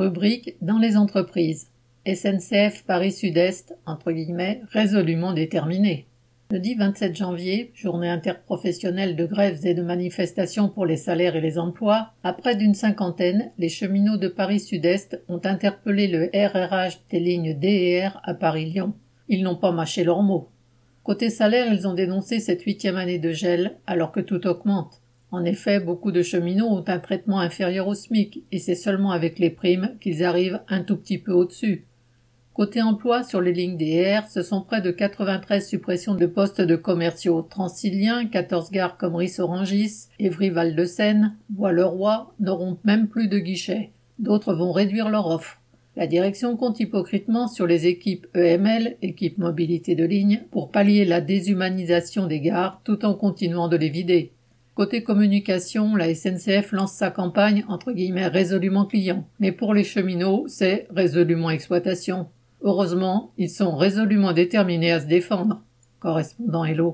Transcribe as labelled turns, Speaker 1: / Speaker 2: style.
Speaker 1: Rubrique dans les entreprises. SNCF Paris Sud-Est, entre guillemets, résolument déterminé. dit 27 janvier, journée interprofessionnelle de grèves et de manifestations pour les salaires et les emplois, à près d'une cinquantaine, les cheminots de Paris Sud-Est ont interpellé le RRH des lignes D et R à Paris-Lyon. Ils n'ont pas mâché leurs mots. Côté salaire, ils ont dénoncé cette huitième année de gel, alors que tout augmente. En effet, beaucoup de cheminots ont un traitement inférieur au SMIC, et c'est seulement avec les primes qu'ils arrivent un tout petit peu au-dessus. Côté emploi, sur les lignes DR, ce sont près de 93 suppressions de postes de commerciaux transiliens, 14 gares comme Ris-Orangis, Évry-Val-de-Seine, Bois-le-Roi n'auront même plus de guichets. D'autres vont réduire leur offre. La direction compte hypocritement sur les équipes EML, équipes mobilité de ligne, pour pallier la déshumanisation des gares tout en continuant de les vider. Côté communication, la SNCF lance sa campagne entre guillemets résolument client, mais pour les cheminots, c'est résolument exploitation. Heureusement, ils sont résolument déterminés à se défendre. Correspondant Hello.